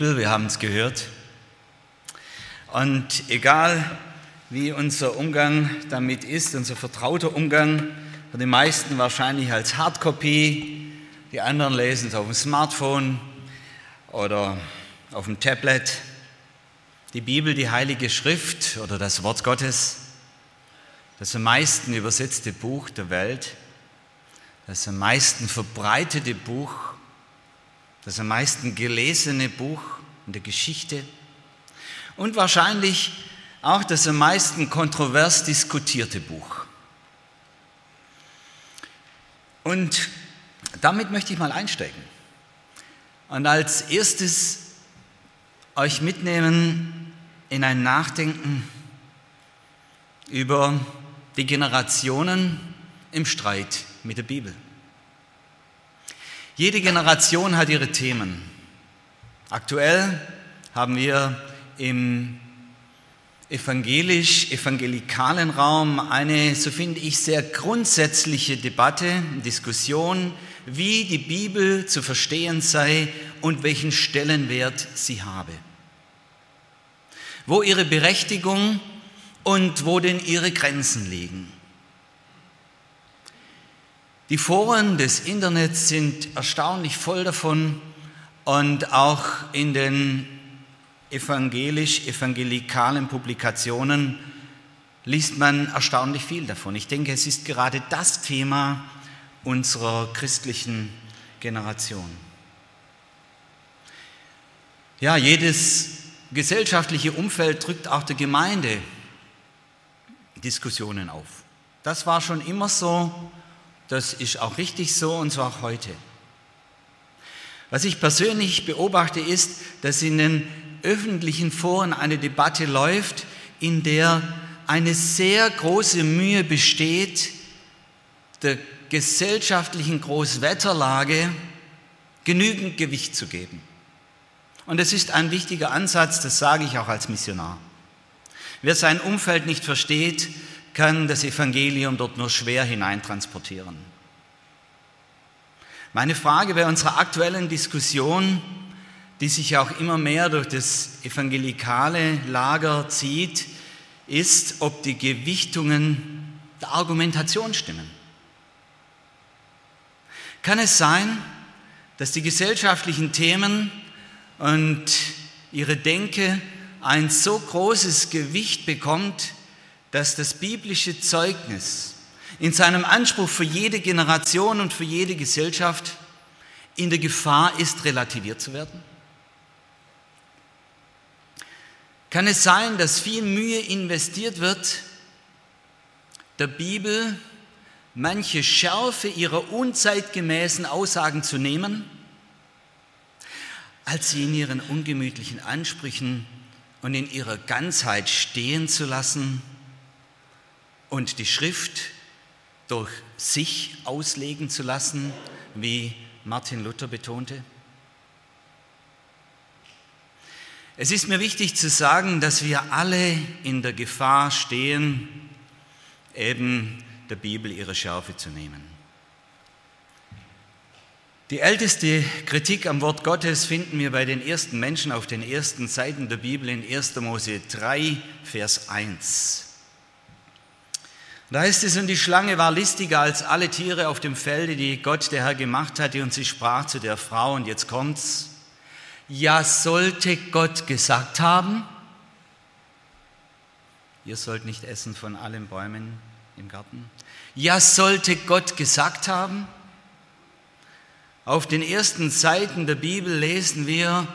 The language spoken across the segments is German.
Bibel, wir haben es gehört. Und egal wie unser Umgang damit ist, unser vertrauter Umgang, für die meisten wahrscheinlich als Hardcopy, die anderen lesen es auf dem Smartphone oder auf dem Tablet. Die Bibel, die Heilige Schrift oder das Wort Gottes, das am meisten übersetzte Buch der Welt, das am meisten verbreitete Buch das am meisten gelesene Buch in der Geschichte und wahrscheinlich auch das am meisten kontrovers diskutierte Buch. Und damit möchte ich mal einsteigen und als erstes euch mitnehmen in ein Nachdenken über die Generationen im Streit mit der Bibel. Jede Generation hat ihre Themen. Aktuell haben wir im evangelisch-evangelikalen Raum eine, so finde ich, sehr grundsätzliche Debatte, Diskussion, wie die Bibel zu verstehen sei und welchen Stellenwert sie habe. Wo ihre Berechtigung und wo denn ihre Grenzen liegen. Die Foren des Internets sind erstaunlich voll davon und auch in den evangelisch-evangelikalen Publikationen liest man erstaunlich viel davon. Ich denke, es ist gerade das Thema unserer christlichen Generation. Ja, jedes gesellschaftliche Umfeld drückt auch der Gemeinde Diskussionen auf. Das war schon immer so das ist auch richtig so und zwar auch heute. Was ich persönlich beobachte, ist, dass in den öffentlichen Foren eine Debatte läuft, in der eine sehr große Mühe besteht, der gesellschaftlichen Großwetterlage genügend Gewicht zu geben. Und das ist ein wichtiger Ansatz, das sage ich auch als Missionar. Wer sein Umfeld nicht versteht, kann das Evangelium dort nur schwer hineintransportieren. Meine Frage bei unserer aktuellen Diskussion, die sich auch immer mehr durch das evangelikale Lager zieht, ist, ob die Gewichtungen der Argumentation stimmen. Kann es sein, dass die gesellschaftlichen Themen und ihre Denke ein so großes Gewicht bekommt, dass das biblische Zeugnis in seinem Anspruch für jede Generation und für jede Gesellschaft in der Gefahr ist, relativiert zu werden? Kann es sein, dass viel Mühe investiert wird, der Bibel manche Schärfe ihrer unzeitgemäßen Aussagen zu nehmen, als sie in ihren ungemütlichen Ansprüchen und in ihrer Ganzheit stehen zu lassen und die Schrift durch sich auslegen zu lassen, wie Martin Luther betonte? Es ist mir wichtig zu sagen, dass wir alle in der Gefahr stehen, eben der Bibel ihre Schärfe zu nehmen. Die älteste Kritik am Wort Gottes finden wir bei den ersten Menschen auf den ersten Seiten der Bibel in 1. Mose 3, Vers 1. Da heißt es, und die Schlange war listiger als alle Tiere auf dem Felde, die Gott der Herr gemacht hatte, und sie sprach zu der Frau, und jetzt kommt's, ja sollte Gott gesagt haben, ihr sollt nicht essen von allen Bäumen im Garten. Ja sollte Gott gesagt haben. Auf den ersten Seiten der Bibel lesen wir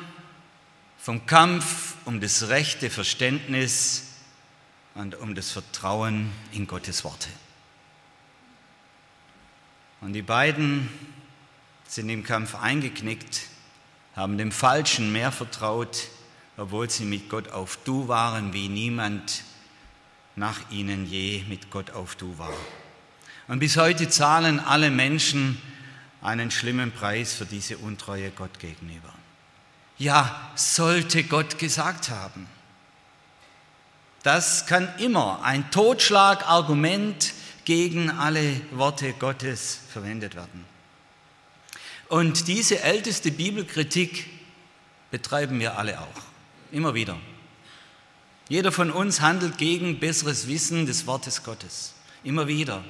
vom Kampf um das rechte Verständnis und um das Vertrauen in Gottes Worte. Und die beiden sind im Kampf eingeknickt, haben dem Falschen mehr vertraut, obwohl sie mit Gott auf Du waren, wie niemand nach ihnen je mit Gott auf Du war. Und bis heute zahlen alle Menschen einen schlimmen Preis für diese Untreue Gott gegenüber. Ja, sollte Gott gesagt haben. Das kann immer ein Totschlagargument gegen alle Worte Gottes verwendet werden. Und diese älteste Bibelkritik betreiben wir alle auch, immer wieder. Jeder von uns handelt gegen besseres Wissen des Wortes Gottes, immer wieder.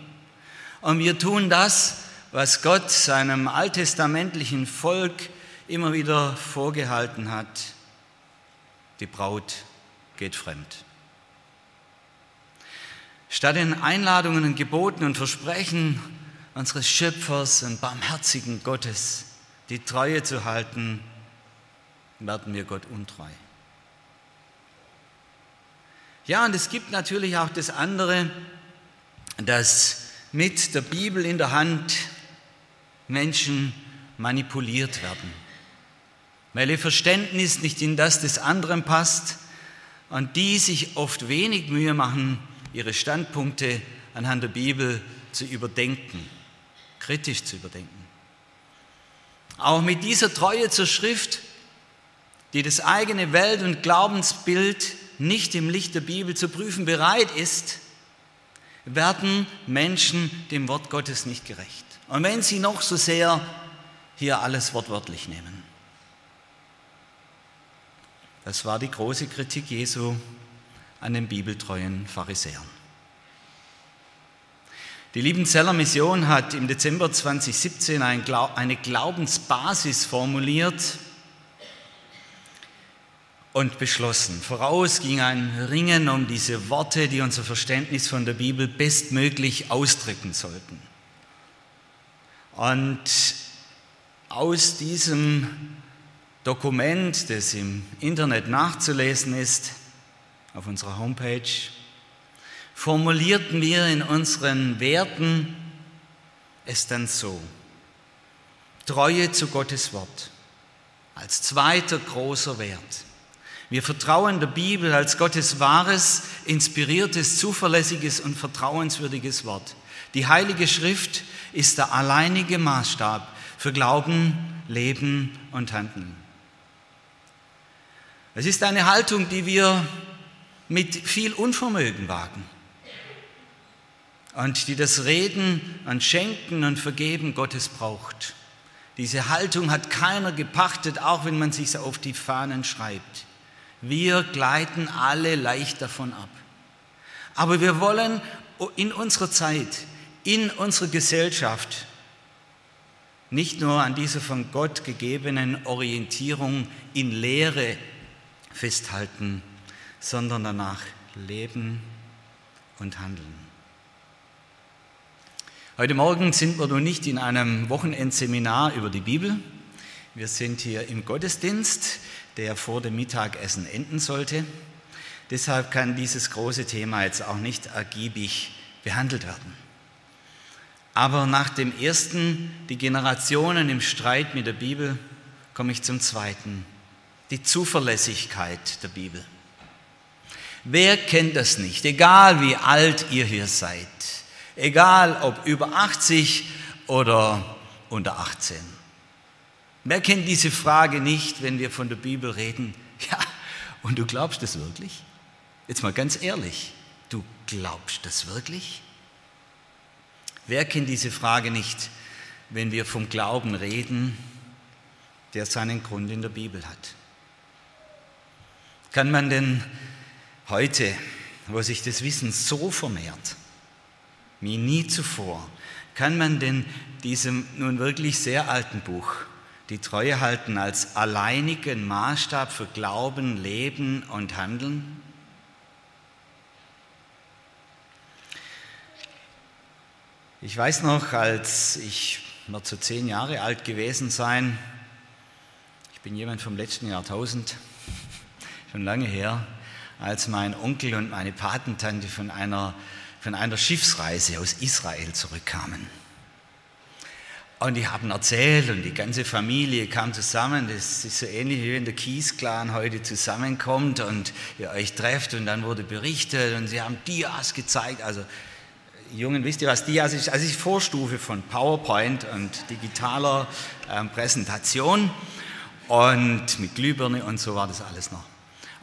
Und wir tun das, was Gott seinem alttestamentlichen Volk immer wieder vorgehalten hat. Die Braut geht fremd. Statt den Einladungen und Geboten und Versprechen unseres Schöpfers und barmherzigen Gottes die Treue zu halten, werden wir Gott untreu. Ja, und es gibt natürlich auch das andere, dass mit der Bibel in der Hand Menschen manipuliert werden, weil ihr Verständnis nicht in das des anderen passt und die sich oft wenig Mühe machen, ihre Standpunkte anhand der Bibel zu überdenken kritisch zu überdenken. Auch mit dieser Treue zur Schrift, die das eigene Welt- und Glaubensbild nicht im Licht der Bibel zu prüfen bereit ist, werden Menschen dem Wort Gottes nicht gerecht. Und wenn sie noch so sehr hier alles wortwörtlich nehmen. Das war die große Kritik Jesu an den bibeltreuen Pharisäern. Die Liebenzeller Mission hat im Dezember 2017 eine Glaubensbasis formuliert und beschlossen. Voraus ging ein Ringen um diese Worte, die unser Verständnis von der Bibel bestmöglich ausdrücken sollten. Und aus diesem Dokument, das im Internet nachzulesen ist, auf unserer Homepage, formulierten wir in unseren Werten es dann so. Treue zu Gottes Wort als zweiter großer Wert. Wir vertrauen der Bibel als Gottes wahres, inspiriertes, zuverlässiges und vertrauenswürdiges Wort. Die Heilige Schrift ist der alleinige Maßstab für Glauben, Leben und Handeln. Es ist eine Haltung, die wir mit viel Unvermögen wagen und die das Reden und Schenken und Vergeben Gottes braucht. Diese Haltung hat keiner gepachtet, auch wenn man sich auf die Fahnen schreibt. Wir gleiten alle leicht davon ab. Aber wir wollen in unserer Zeit, in unserer Gesellschaft nicht nur an dieser von Gott gegebenen Orientierung in Lehre festhalten, sondern danach leben und handeln. Heute Morgen sind wir nun nicht in einem Wochenendseminar über die Bibel. Wir sind hier im Gottesdienst, der vor dem Mittagessen enden sollte. Deshalb kann dieses große Thema jetzt auch nicht ergiebig behandelt werden. Aber nach dem ersten, die Generationen im Streit mit der Bibel, komme ich zum zweiten, die Zuverlässigkeit der Bibel. Wer kennt das nicht, egal wie alt ihr hier seid? Egal ob über 80 oder unter 18. Wer kennt diese Frage nicht, wenn wir von der Bibel reden? Ja, und du glaubst das wirklich? Jetzt mal ganz ehrlich, du glaubst das wirklich? Wer kennt diese Frage nicht, wenn wir vom Glauben reden, der seinen Grund in der Bibel hat? Kann man denn heute, wo sich das Wissen so vermehrt, wie nie zuvor. Kann man denn diesem nun wirklich sehr alten Buch die Treue halten als alleinigen Maßstab für Glauben, Leben und Handeln? Ich weiß noch, als ich wird so zehn Jahre alt gewesen sein, ich bin jemand vom letzten Jahrtausend, schon lange her, als mein Onkel und meine Patentante von einer von einer Schiffsreise aus Israel zurückkamen. Und die haben erzählt und die ganze Familie kam zusammen. Das ist so ähnlich wie wenn der Kies-Clan heute zusammenkommt und ihr euch trefft und dann wurde berichtet und sie haben Dias gezeigt. Also Jungen, wisst ihr, was Dias ist? Also die Vorstufe von PowerPoint und digitaler äh, Präsentation und mit Glühbirne und so war das alles noch.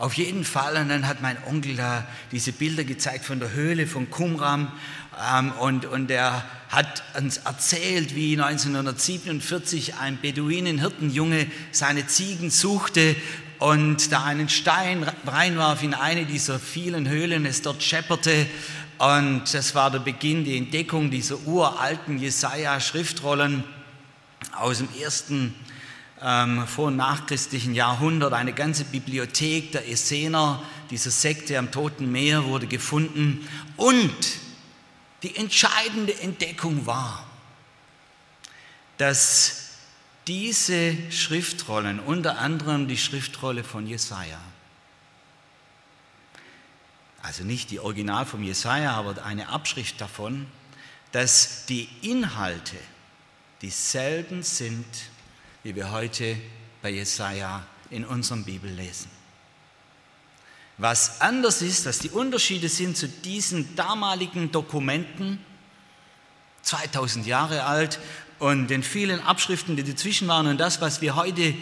Auf jeden Fall, und dann hat mein Onkel da diese Bilder gezeigt von der Höhle von Qumran. Ähm, und, und er hat uns erzählt, wie 1947 ein Beduinenhirtenjunge seine Ziegen suchte und da einen Stein reinwarf in eine dieser vielen Höhlen, es dort schepperte. Und das war der Beginn, die Entdeckung dieser uralten Jesaja-Schriftrollen aus dem ersten ähm, vor- und nachchristlichen Jahrhundert. Eine ganze Bibliothek der Essener, dieser Sekte am Toten Meer, wurde gefunden und die entscheidende Entdeckung war, dass diese Schriftrollen, unter anderem die Schriftrolle von Jesaja, also nicht die Original vom Jesaja, aber eine Abschrift davon, dass die Inhalte dieselben sind, wie wir heute bei Jesaja in unserem Bibel lesen. Was anders ist, dass die Unterschiede sind zu diesen damaligen Dokumenten, 2000 Jahre alt, und den vielen Abschriften, die dazwischen waren, und das, was wir heute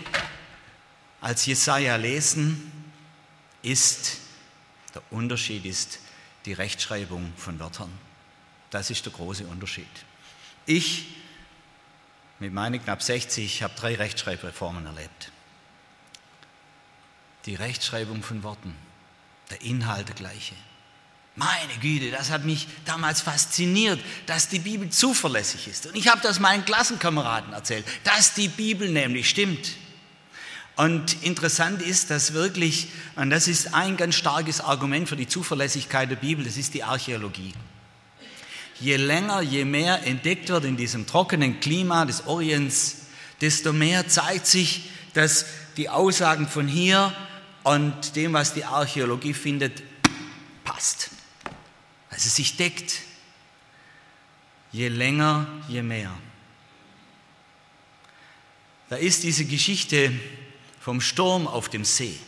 als Jesaja lesen, ist, der Unterschied ist die Rechtschreibung von Wörtern. Das ist der große Unterschied. Ich mit meinen knapp 60 habe drei Rechtschreibreformen erlebt. Die Rechtschreibung von Worten der Inhalt der gleiche. Meine Güte, das hat mich damals fasziniert, dass die Bibel zuverlässig ist. Und ich habe das meinen Klassenkameraden erzählt, dass die Bibel nämlich stimmt. Und interessant ist, dass wirklich, und das ist ein ganz starkes Argument für die Zuverlässigkeit der Bibel, das ist die Archäologie. Je länger, je mehr entdeckt wird in diesem trockenen Klima des Orients, desto mehr zeigt sich, dass die Aussagen von hier und dem, was die Archäologie findet, passt. Also sich deckt. Je länger, je mehr. Da ist diese Geschichte vom Sturm auf dem See.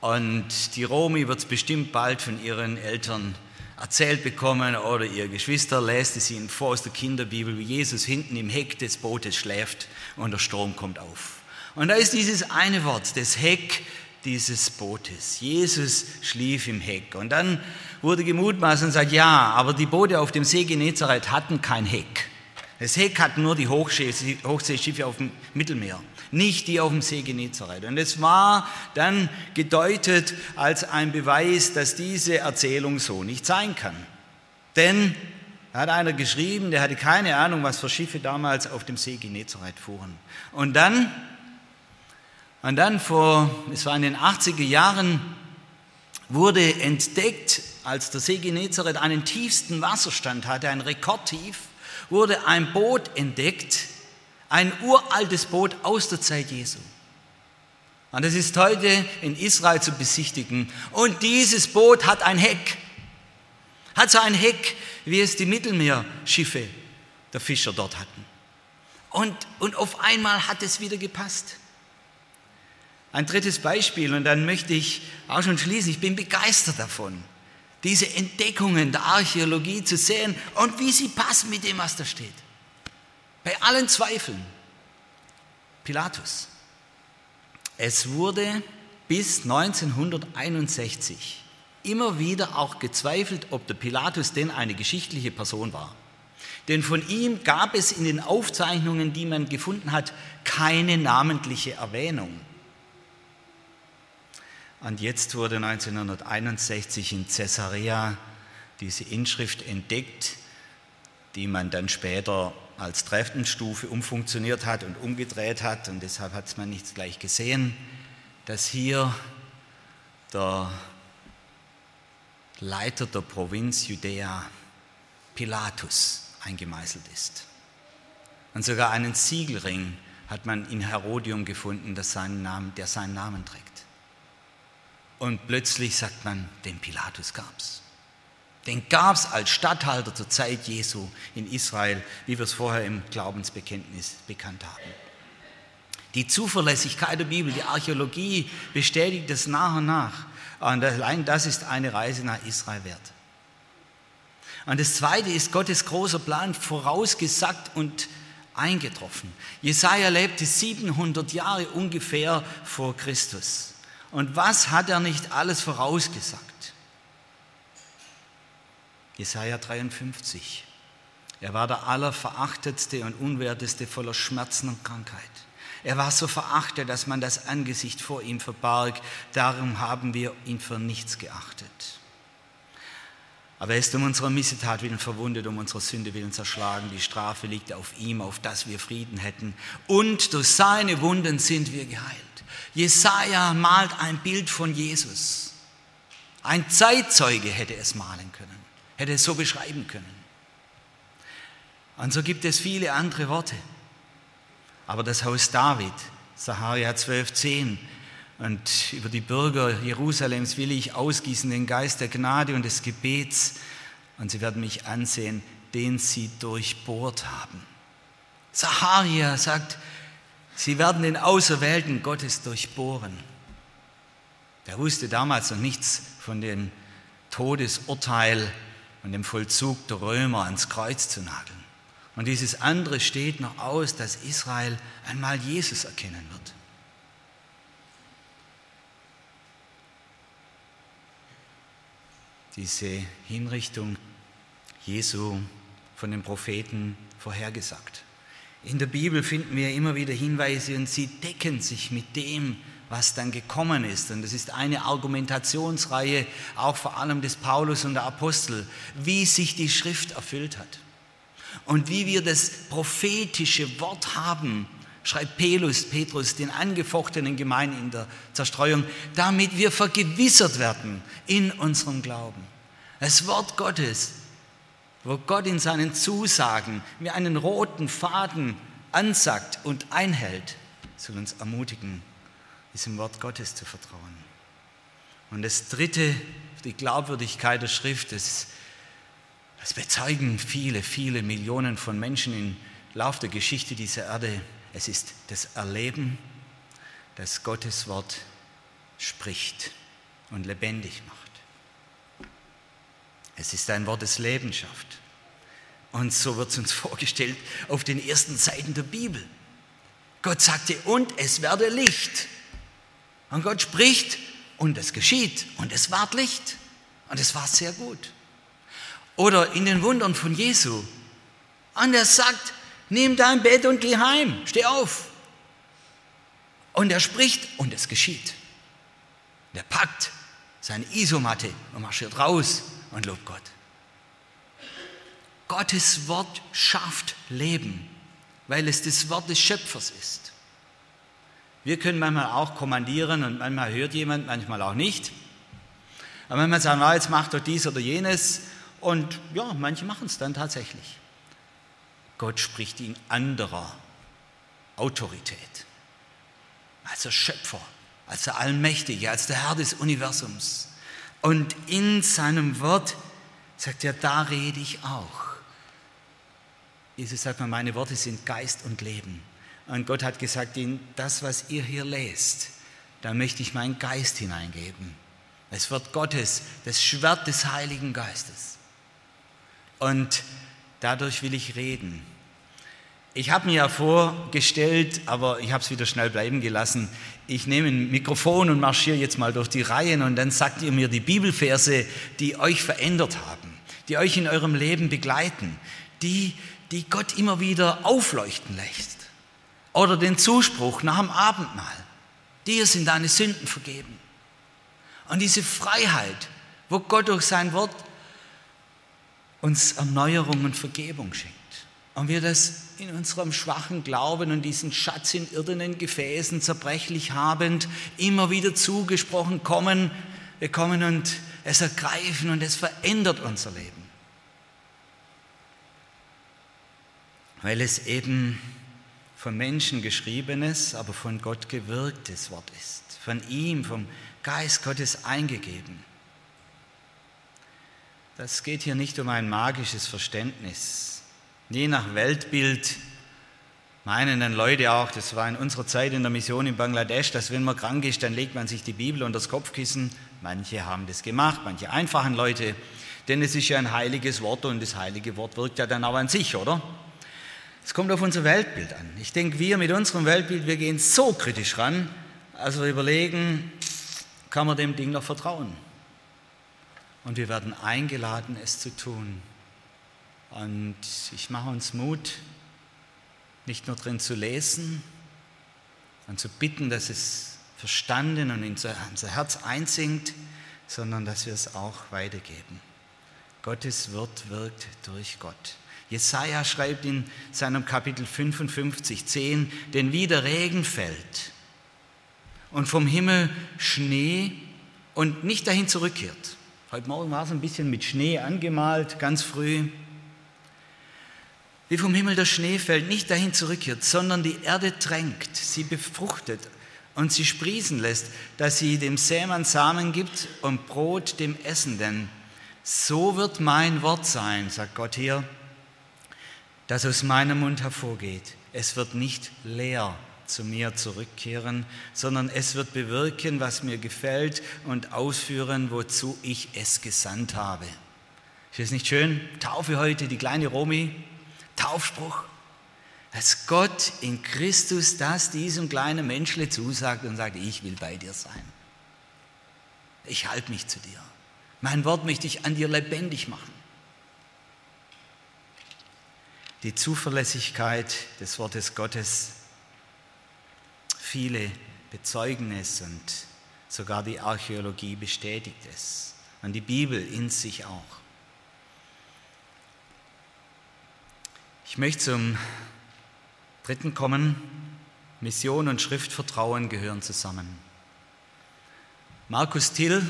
Und die Romi wird es bestimmt bald von ihren Eltern erzählt bekommen oder ihr Geschwister lässt es ihnen vor aus der Kinderbibel, wie Jesus hinten im Heck des Bootes schläft und der Strom kommt auf. Und da ist dieses eine Wort, das Heck dieses Bootes. Jesus schlief im Heck. Und dann wurde gemutmaßt und sagt, ja, aber die Boote auf dem See Genezareth hatten kein Heck. Das Heck hatten nur die Hochseeschiffe auf dem Mittelmeer, nicht die auf dem See Genezareth. Und es war dann gedeutet als ein Beweis, dass diese Erzählung so nicht sein kann. Denn da hat einer geschrieben, der hatte keine Ahnung, was für Schiffe damals auf dem See Genezareth fuhren. Und dann und dann vor, es war in den 80er Jahren, wurde entdeckt, als der See Genezareth einen tiefsten Wasserstand hatte, ein Rekordtief, wurde ein Boot entdeckt, ein uraltes Boot aus der Zeit Jesu. Und das ist heute in Israel zu besichtigen. Und dieses Boot hat ein Heck. Hat so ein Heck, wie es die Mittelmeerschiffe der Fischer dort hatten. Und, und auf einmal hat es wieder gepasst. Ein drittes Beispiel, und dann möchte ich auch schon schließen, ich bin begeistert davon, diese Entdeckungen der Archäologie zu sehen und wie sie passen mit dem, was da steht. Bei allen Zweifeln. Pilatus. Es wurde bis 1961 immer wieder auch gezweifelt, ob der Pilatus denn eine geschichtliche Person war. Denn von ihm gab es in den Aufzeichnungen, die man gefunden hat, keine namentliche Erwähnung. Und jetzt wurde 1961 in Caesarea diese Inschrift entdeckt, die man dann später als Treffenstufe umfunktioniert hat und umgedreht hat. Und deshalb hat man nicht gleich gesehen, dass hier der Leiter der Provinz Judäa, Pilatus, eingemeißelt ist. Und sogar einen Siegelring hat man in Herodium gefunden, der seinen Namen, der seinen Namen trägt. Und plötzlich sagt man, den Pilatus gab's. Den gab es als Statthalter zur Zeit Jesu in Israel, wie wir es vorher im Glaubensbekenntnis bekannt haben. Die Zuverlässigkeit der Bibel, die Archäologie bestätigt es nach und nach. Und allein das ist eine Reise nach Israel wert. Und das Zweite ist Gottes großer Plan vorausgesagt und eingetroffen. Jesaja lebte 700 Jahre ungefähr vor Christus. Und was hat er nicht alles vorausgesagt? Jesaja 53. Er war der allerverachtetste und unwerteste voller Schmerzen und Krankheit. Er war so verachtet, dass man das Angesicht vor ihm verbarg. Darum haben wir ihn für nichts geachtet. Aber er ist um unserer Missetat willen verwundet, um unserer Sünde willen zerschlagen. Die Strafe liegt auf ihm, auf dass wir Frieden hätten. Und durch seine Wunden sind wir geheilt. Jesaja malt ein Bild von Jesus. Ein Zeitzeuge hätte es malen können, hätte es so beschreiben können. Und so gibt es viele andere Worte. Aber das Haus David, Saharia 12,10, und über die Bürger Jerusalems will ich ausgießen den Geist der Gnade und des Gebets, und sie werden mich ansehen, den sie durchbohrt haben. Saharia sagt, sie werden den Auserwählten Gottes durchbohren. Der wusste damals noch nichts von dem Todesurteil und dem Vollzug der Römer ans Kreuz zu nageln. Und dieses andere steht noch aus, dass Israel einmal Jesus erkennen wird. Diese Hinrichtung Jesu von den Propheten vorhergesagt. In der Bibel finden wir immer wieder Hinweise und sie decken sich mit dem, was dann gekommen ist. Und das ist eine Argumentationsreihe, auch vor allem des Paulus und der Apostel, wie sich die Schrift erfüllt hat. Und wie wir das prophetische Wort haben, schreibt Pelus, Petrus, den angefochtenen Gemeinden in der Zerstreuung, damit wir vergewissert werden in unserem Glauben. Das Wort Gottes, wo Gott in seinen Zusagen mir einen roten Faden ansagt und einhält, soll uns ermutigen, diesem Wort Gottes zu vertrauen. Und das Dritte, die Glaubwürdigkeit der Schrift, ist das bezeugen viele, viele Millionen von Menschen im Lauf der Geschichte dieser Erde. Es ist das Erleben, dass Gottes Wort spricht und lebendig macht. Es ist ein Wort, das Leben schafft. Und so wird es uns vorgestellt auf den ersten Seiten der Bibel. Gott sagte, und es werde Licht. Und Gott spricht und es geschieht und es ward Licht. Und es war sehr gut. Oder in den Wundern von Jesu. Und er sagt, nimm dein Bett und geh heim, steh auf. Und er spricht und es geschieht. Der packt seine Isomatte und marschiert raus und lobt Gott. Gottes Wort schafft Leben, weil es das Wort des Schöpfers ist. Wir können manchmal auch kommandieren und manchmal hört jemand, manchmal auch nicht. Aber manchmal sagen, na, jetzt macht doch dies oder jenes und ja, manche machen es dann tatsächlich. Gott spricht in anderer Autorität, als der Schöpfer, als der Allmächtige, als der Herr des Universums. Und in seinem Wort sagt er, da rede ich auch. Jesus sagt mal, meine Worte sind Geist und Leben. Und Gott hat gesagt, in das, was ihr hier lest, da möchte ich meinen Geist hineingeben. Es wird Gottes, das Schwert des Heiligen Geistes. Und dadurch will ich reden. Ich habe mir ja vorgestellt, aber ich habe es wieder schnell bleiben gelassen. Ich nehme ein Mikrofon und marschiere jetzt mal durch die Reihen und dann sagt ihr mir die Bibelverse, die euch verändert haben, die euch in eurem Leben begleiten, die, die Gott immer wieder aufleuchten lässt. Oder den Zuspruch nach dem Abendmahl. Dir sind deine Sünden vergeben. Und diese Freiheit, wo Gott durch sein Wort uns Erneuerung und Vergebung schenkt. Und wir das in unserem schwachen Glauben und diesen Schatz in irdenen Gefäßen zerbrechlich habend immer wieder zugesprochen kommen, wir kommen und es ergreifen und es verändert unser Leben. Weil es eben von Menschen geschriebenes, aber von Gott gewirktes Wort ist, von ihm, vom Geist Gottes eingegeben. das geht hier nicht um ein magisches Verständnis. Je nach Weltbild meinen dann Leute auch, das war in unserer Zeit in der Mission in Bangladesch, dass wenn man krank ist, dann legt man sich die Bibel unter das Kopfkissen. Manche haben das gemacht, manche einfachen Leute, denn es ist ja ein heiliges Wort und das heilige Wort wirkt ja dann auch an sich, oder? Es kommt auf unser Weltbild an. Ich denke, wir mit unserem Weltbild, wir gehen so kritisch ran, also wir überlegen, kann man dem Ding noch vertrauen? Und wir werden eingeladen, es zu tun. Und ich mache uns Mut, nicht nur drin zu lesen und zu bitten, dass es verstanden und in unser Herz einsinkt, sondern dass wir es auch weitergeben. Gottes Wort wirkt durch Gott. Jesaja schreibt in seinem Kapitel 55, 10, denn wie der Regen fällt und vom Himmel Schnee und nicht dahin zurückkehrt. Heute Morgen war es ein bisschen mit Schnee angemalt, ganz früh wie vom Himmel der Schnee fällt, nicht dahin zurückkehrt, sondern die Erde tränkt, sie befruchtet und sie sprießen lässt, dass sie dem Sämann Samen gibt und Brot dem Essenden. So wird mein Wort sein, sagt Gott hier, das aus meinem Mund hervorgeht. Es wird nicht leer zu mir zurückkehren, sondern es wird bewirken, was mir gefällt und ausführen, wozu ich es gesandt habe. Ist das nicht schön? Taufe heute, die kleine Romi, Taufspruch, dass Gott in Christus das diesem kleinen Menschle zusagt und sagt, ich will bei dir sein. Ich halte mich zu dir. Mein Wort möchte ich an dir lebendig machen. Die Zuverlässigkeit des Wortes Gottes, viele bezeugen es und sogar die Archäologie bestätigt es und die Bibel in sich auch. Ich möchte zum dritten kommen. Mission und Schriftvertrauen gehören zusammen. Markus Till,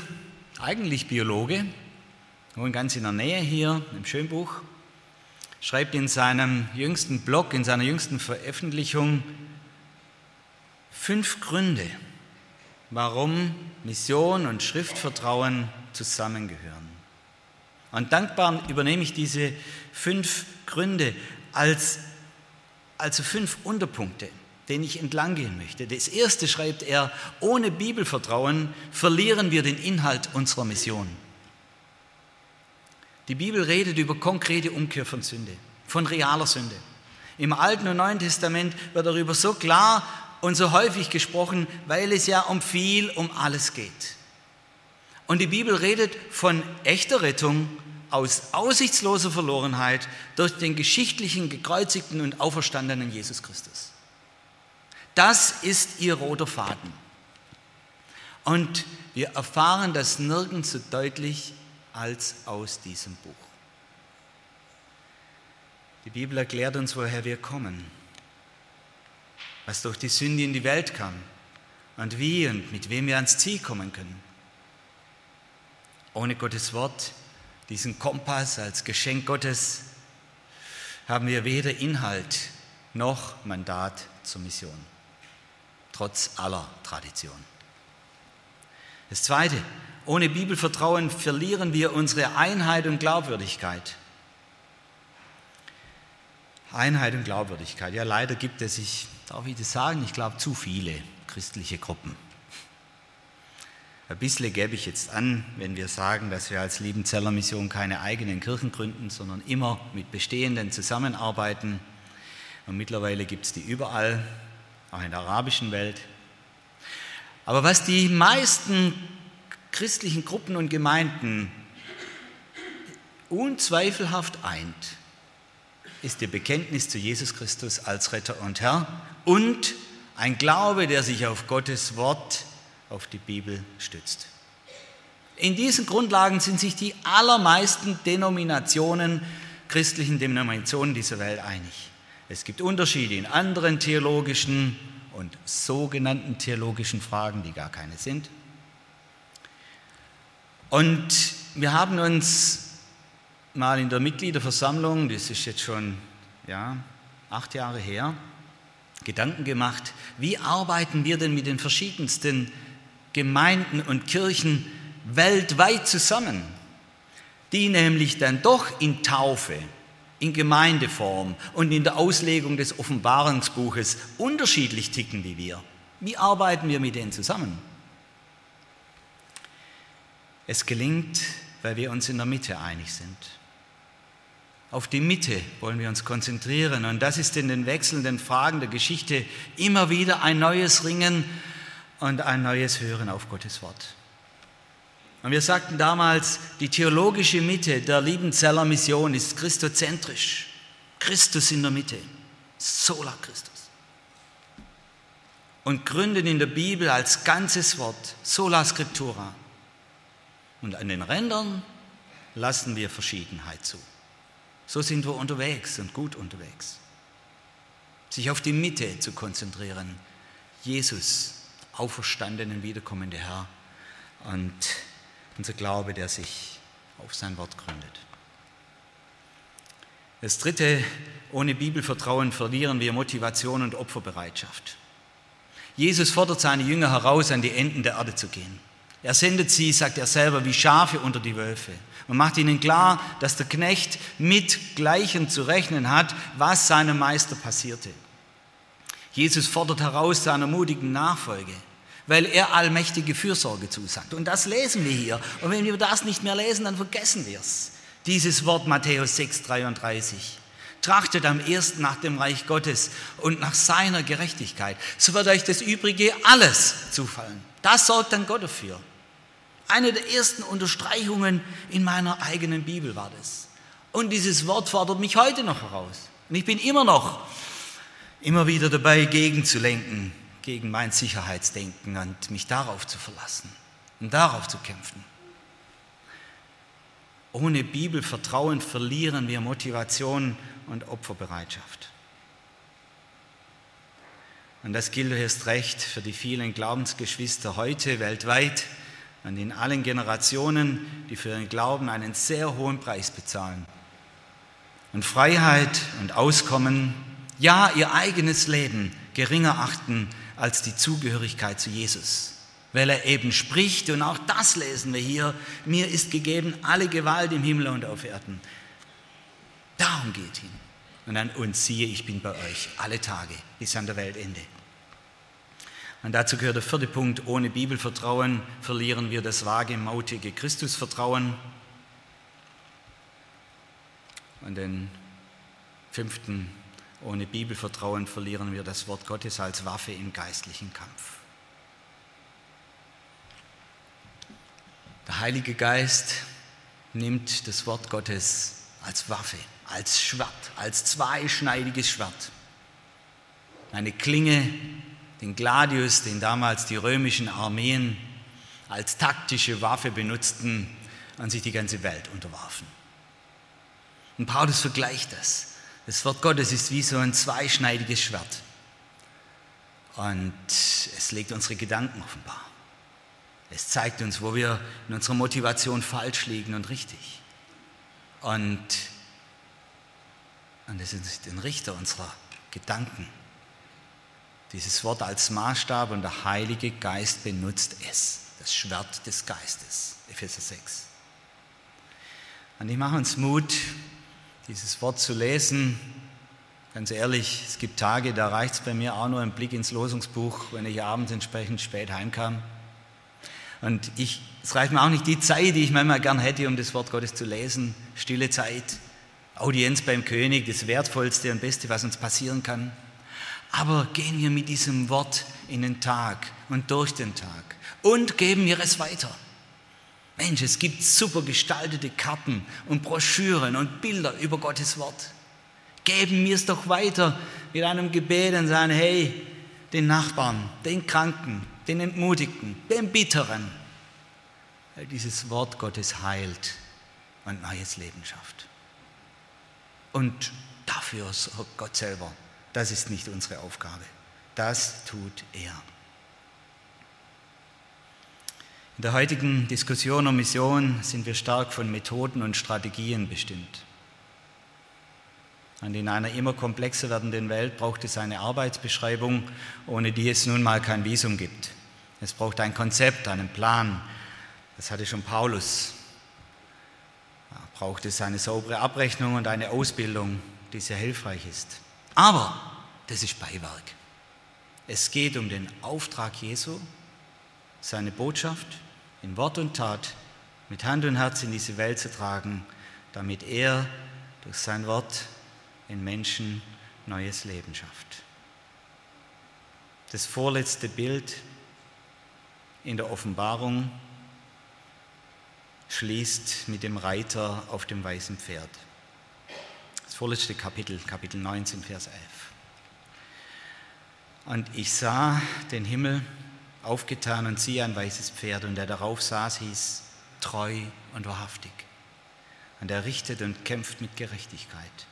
eigentlich Biologe, wohnt ganz in der Nähe hier im Schönbuch, schreibt in seinem jüngsten Blog, in seiner jüngsten Veröffentlichung fünf Gründe, warum Mission und Schriftvertrauen zusammengehören. Und dankbar übernehme ich diese fünf Gründe als also fünf Unterpunkte, denen ich entlang gehen möchte. Das erste schreibt er, ohne Bibelvertrauen verlieren wir den Inhalt unserer Mission. Die Bibel redet über konkrete Umkehr von Sünde, von realer Sünde. Im Alten und Neuen Testament wird darüber so klar und so häufig gesprochen, weil es ja um viel, um alles geht. Und die Bibel redet von echter Rettung aus aussichtsloser Verlorenheit durch den geschichtlichen, gekreuzigten und auferstandenen Jesus Christus. Das ist ihr roter Faden. Und wir erfahren das nirgends so deutlich als aus diesem Buch. Die Bibel erklärt uns, woher wir kommen, was durch die Sünde in die Welt kam und wie und mit wem wir ans Ziel kommen können. Ohne Gottes Wort diesen Kompass als Geschenk Gottes, haben wir weder Inhalt noch Mandat zur Mission, trotz aller Tradition. Das Zweite, ohne Bibelvertrauen verlieren wir unsere Einheit und Glaubwürdigkeit. Einheit und Glaubwürdigkeit. Ja, leider gibt es, ich darf ich das sagen, ich glaube zu viele christliche Gruppen. Ein bisschen gebe ich jetzt an, wenn wir sagen, dass wir als Liebenzeller Mission keine eigenen Kirchen gründen, sondern immer mit bestehenden zusammenarbeiten. Und mittlerweile gibt es die überall, auch in der arabischen Welt. Aber was die meisten christlichen Gruppen und Gemeinden unzweifelhaft eint, ist ihr Bekenntnis zu Jesus Christus als Retter und Herr und ein Glaube, der sich auf Gottes Wort auf die Bibel stützt. In diesen Grundlagen sind sich die allermeisten Denominationen, christlichen Denominationen dieser Welt einig. Es gibt Unterschiede in anderen theologischen und sogenannten theologischen Fragen, die gar keine sind. Und wir haben uns mal in der Mitgliederversammlung, das ist jetzt schon ja, acht Jahre her, Gedanken gemacht, wie arbeiten wir denn mit den verschiedensten Gemeinden und Kirchen weltweit zusammen. die nämlich dann doch in Taufe, in Gemeindeform und in der Auslegung des Offenbarungsbuches unterschiedlich ticken wie wir. Wie arbeiten wir mit denen zusammen? Es gelingt, weil wir uns in der Mitte einig sind. Auf die Mitte wollen wir uns konzentrieren und das ist in den wechselnden Fragen der Geschichte immer wieder ein neues Ringen und ein neues Hören auf Gottes Wort. Und wir sagten damals, die theologische Mitte der Liebenzeller Mission ist christozentrisch. Christus in der Mitte. Sola Christus. Und gründen in der Bibel als ganzes Wort. Sola Scriptura. Und an den Rändern lassen wir Verschiedenheit zu. So sind wir unterwegs und gut unterwegs. Sich auf die Mitte zu konzentrieren. Jesus, auferstandenen, wiederkommende Herr. Und unser Glaube, der sich auf sein Wort gründet. Das dritte, ohne Bibelvertrauen verlieren wir Motivation und Opferbereitschaft. Jesus fordert seine Jünger heraus, an die Enden der Erde zu gehen. Er sendet sie, sagt er selber, wie Schafe unter die Wölfe und macht ihnen klar, dass der Knecht mit Gleichen zu rechnen hat, was seinem Meister passierte. Jesus fordert heraus seiner mutigen Nachfolge weil er allmächtige Fürsorge zusagt. Und das lesen wir hier. Und wenn wir das nicht mehr lesen, dann vergessen wir es. Dieses Wort Matthäus 6, 33. Trachtet am ersten nach dem Reich Gottes und nach seiner Gerechtigkeit. So wird euch das Übrige alles zufallen. Das sorgt dann Gott dafür. Eine der ersten Unterstreichungen in meiner eigenen Bibel war das. Und dieses Wort fordert mich heute noch heraus. Und ich bin immer noch, immer wieder dabei, gegenzulenken gegen mein Sicherheitsdenken und mich darauf zu verlassen und darauf zu kämpfen. Ohne Bibelvertrauen verlieren wir Motivation und Opferbereitschaft. Und das gilt erst recht für die vielen Glaubensgeschwister heute weltweit und in allen Generationen, die für ihren Glauben einen sehr hohen Preis bezahlen. Und Freiheit und Auskommen, ja ihr eigenes Leben geringer achten als die Zugehörigkeit zu Jesus, weil er eben spricht, und auch das lesen wir hier, mir ist gegeben alle Gewalt im Himmel und auf Erden. Darum geht ihn. Und dann, und siehe, ich bin bei euch alle Tage bis an der Weltende. Und dazu gehört der vierte Punkt, ohne Bibelvertrauen verlieren wir das wagemautige Christusvertrauen. Und den fünften ohne Bibelvertrauen verlieren wir das Wort Gottes als Waffe im geistlichen Kampf. Der Heilige Geist nimmt das Wort Gottes als Waffe, als Schwert, als zweischneidiges Schwert. Eine Klinge, den Gladius, den damals die römischen Armeen als taktische Waffe benutzten, an sich die ganze Welt unterwarfen. Und Paulus vergleicht das das Wort Gottes ist wie so ein zweischneidiges Schwert. Und es legt unsere Gedanken offenbar. Es zeigt uns, wo wir in unserer Motivation falsch liegen und richtig. Und, und es ist ein Richter unserer Gedanken. Dieses Wort als Maßstab und der Heilige Geist benutzt es, das Schwert des Geistes, Epheser 6. Und ich mache uns Mut, dieses Wort zu lesen. Ganz ehrlich, es gibt Tage, da reicht es bei mir auch nur ein Blick ins Losungsbuch, wenn ich abends entsprechend spät heimkam. Und ich, es reicht mir auch nicht die Zeit, die ich manchmal gern hätte, um das Wort Gottes zu lesen. Stille Zeit, Audienz beim König, das Wertvollste und Beste, was uns passieren kann. Aber gehen wir mit diesem Wort in den Tag und durch den Tag und geben wir es weiter. Mensch, es gibt super gestaltete Karten und Broschüren und Bilder über Gottes Wort. Geben wir es doch weiter mit einem Gebet und sagen, hey, den Nachbarn, den Kranken, den Entmutigten, den Bitteren, weil dieses Wort Gottes heilt und neues Leben schafft. Und dafür sorgt Gott selber. Das ist nicht unsere Aufgabe. Das tut er. In der heutigen Diskussion um Mission sind wir stark von Methoden und Strategien bestimmt. Und in einer immer komplexer werdenden Welt braucht es eine Arbeitsbeschreibung, ohne die es nun mal kein Visum gibt. Es braucht ein Konzept, einen Plan. Das hatte schon Paulus braucht es eine saubere Abrechnung und eine Ausbildung, die sehr hilfreich ist. Aber das ist Beiwerk. Es geht um den Auftrag Jesu, seine Botschaft in Wort und Tat mit Hand und Herz in diese Welt zu tragen, damit er durch sein Wort in Menschen neues Leben schafft. Das vorletzte Bild in der Offenbarung schließt mit dem Reiter auf dem weißen Pferd. Vorletzte Kapitel, Kapitel 19, Vers 11. Und ich sah den Himmel aufgetan und siehe ein weißes Pferd und der darauf saß, hieß treu und wahrhaftig. Und er richtet und kämpft mit Gerechtigkeit.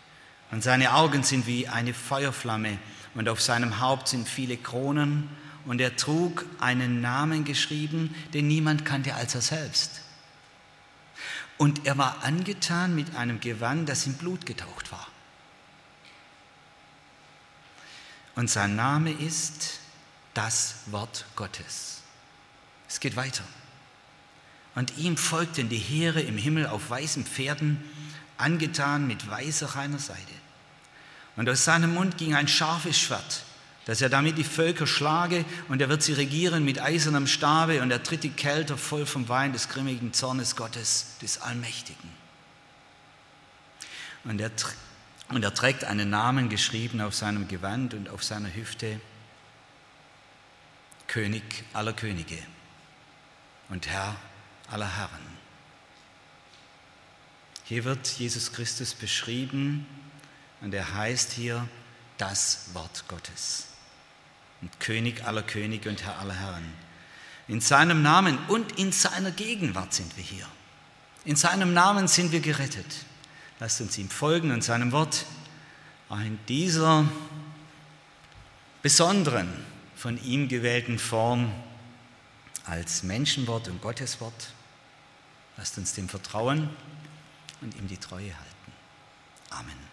Und seine Augen sind wie eine Feuerflamme und auf seinem Haupt sind viele Kronen und er trug einen Namen geschrieben, den niemand kannte als er selbst. Und er war angetan mit einem Gewand, das in Blut getaucht war. Und sein Name ist das Wort Gottes. Es geht weiter. Und ihm folgten die Heere im Himmel auf weißen Pferden, angetan mit weißer reiner Seide. Und aus seinem Mund ging ein scharfes Schwert, dass er damit die Völker schlage, und er wird sie regieren mit eisernem Stabe, und er tritt die Kälte voll vom Wein des grimmigen Zornes Gottes, des Allmächtigen. Und er, und er trägt einen Namen geschrieben auf seinem Gewand und auf seiner Hüfte, König aller Könige und Herr aller Herren. Hier wird Jesus Christus beschrieben und er heißt hier das Wort Gottes und König aller Könige und Herr aller Herren. In seinem Namen und in seiner Gegenwart sind wir hier. In seinem Namen sind wir gerettet. Lasst uns ihm folgen und seinem Wort in dieser besonderen, von ihm gewählten Form als Menschenwort und Gotteswort. Lasst uns dem vertrauen und ihm die Treue halten. Amen.